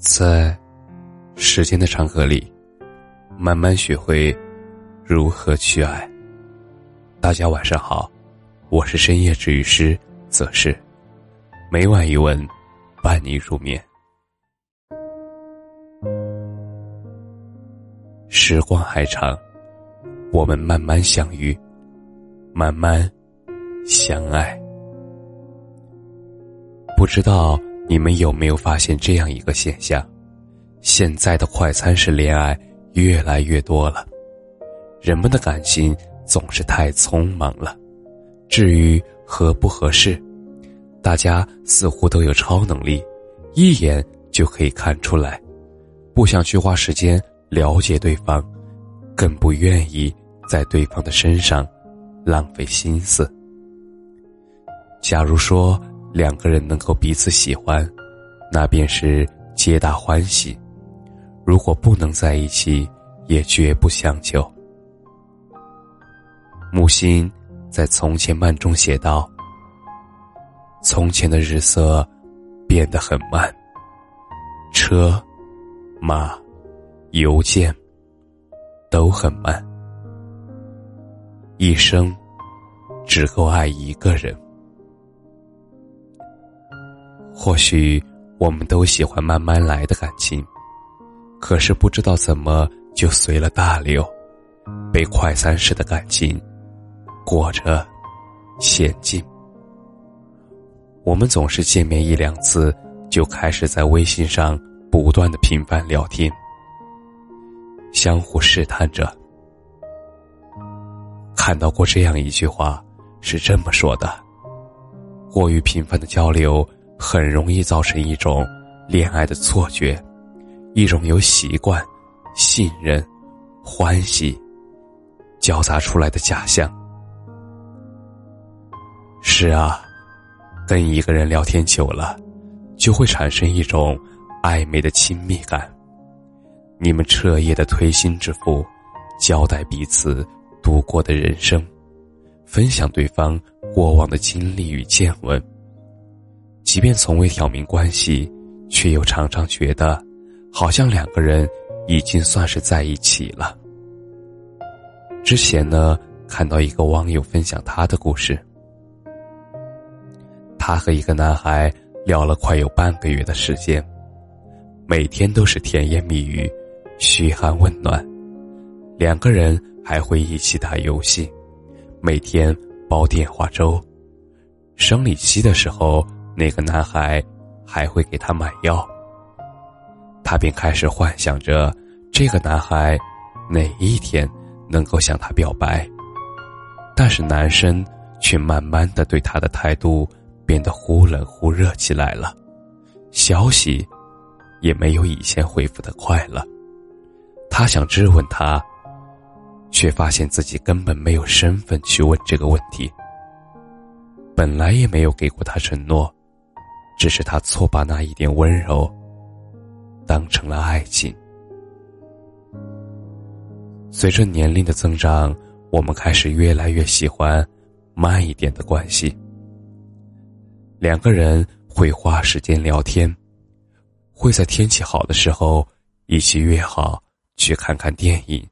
在时间的长河里，慢慢学会如何去爱。大家晚上好，我是深夜治愈师则是，每晚一问，伴你入眠。时光还长，我们慢慢相遇，慢慢相爱。不知道。你们有没有发现这样一个现象？现在的快餐式恋爱越来越多了，人们的感情总是太匆忙了。至于合不合适，大家似乎都有超能力，一眼就可以看出来，不想去花时间了解对方，更不愿意在对方的身上浪费心思。假如说。两个人能够彼此喜欢，那便是皆大欢喜；如果不能在一起，也绝不强求。木心在《从前慢》中写道：“从前的日色变得很慢，车、马、邮件都很慢，一生只够爱一个人。”或许我们都喜欢慢慢来的感情，可是不知道怎么就随了大流，被快餐式的感情裹着前进。我们总是见面一两次，就开始在微信上不断的频繁聊天，相互试探着。看到过这样一句话，是这么说的：过于频繁的交流。很容易造成一种恋爱的错觉，一种由习惯、信任、欢喜交杂出来的假象。是啊，跟一个人聊天久了，就会产生一种暧昧的亲密感。你们彻夜的推心置腹，交代彼此度过的人生，分享对方过往的经历与见闻。即便从未挑明关系，却又常常觉得，好像两个人已经算是在一起了。之前呢，看到一个网友分享他的故事，他和一个男孩聊了快有半个月的时间，每天都是甜言蜜语、嘘寒问暖，两个人还会一起打游戏，每天煲电话粥，生理期的时候。那个男孩还会给他买药，他便开始幻想着这个男孩哪一天能够向他表白。但是男生却慢慢的对他的态度变得忽冷忽热起来了，消息也没有以前回复的快了。他想质问他，却发现自己根本没有身份去问这个问题。本来也没有给过他承诺。只是他错把那一点温柔当成了爱情。随着年龄的增长，我们开始越来越喜欢慢一点的关系。两个人会花时间聊天，会在天气好的时候一起约好去看看电影、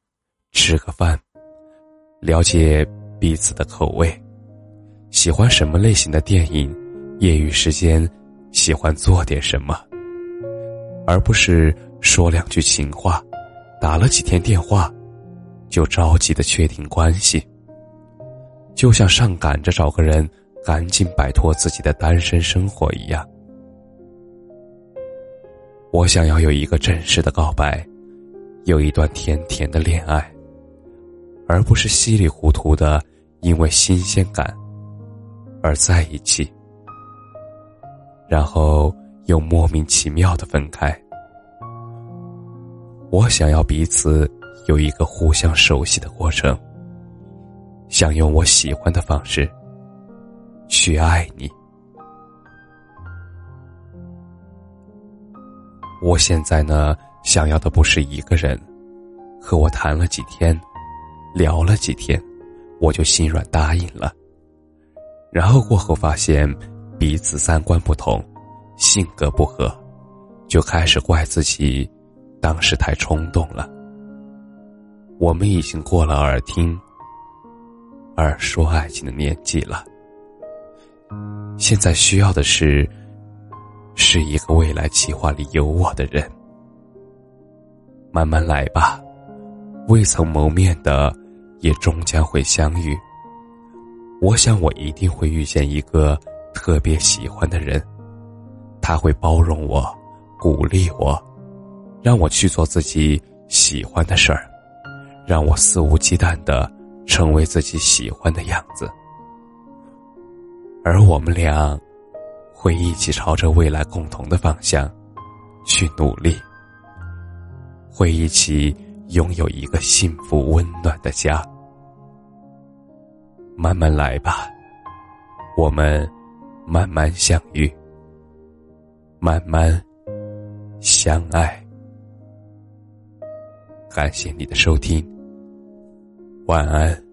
吃个饭，了解彼此的口味，喜欢什么类型的电影，业余时间。喜欢做点什么，而不是说两句情话，打了几天电话，就着急的确定关系。就像上赶着找个人，赶紧摆脱自己的单身生活一样。我想要有一个正式的告白，有一段甜甜的恋爱，而不是稀里糊涂的因为新鲜感而在一起。然后又莫名其妙的分开。我想要彼此有一个互相熟悉的过程，想用我喜欢的方式去爱你。我现在呢，想要的不是一个人，和我谈了几天，聊了几天，我就心软答应了。然后过后发现。彼此三观不同，性格不合，就开始怪自己，当时太冲动了。我们已经过了耳听、耳说爱情的年纪了，现在需要的是，是一个未来计划里有我的人。慢慢来吧，未曾谋面的，也终将会相遇。我想，我一定会遇见一个特别喜欢的人，他会包容我。鼓励我，让我去做自己喜欢的事儿，让我肆无忌惮的成为自己喜欢的样子，而我们俩会一起朝着未来共同的方向去努力，会一起拥有一个幸福温暖的家。慢慢来吧，我们慢慢相遇，慢慢。相爱，感谢你的收听，晚安。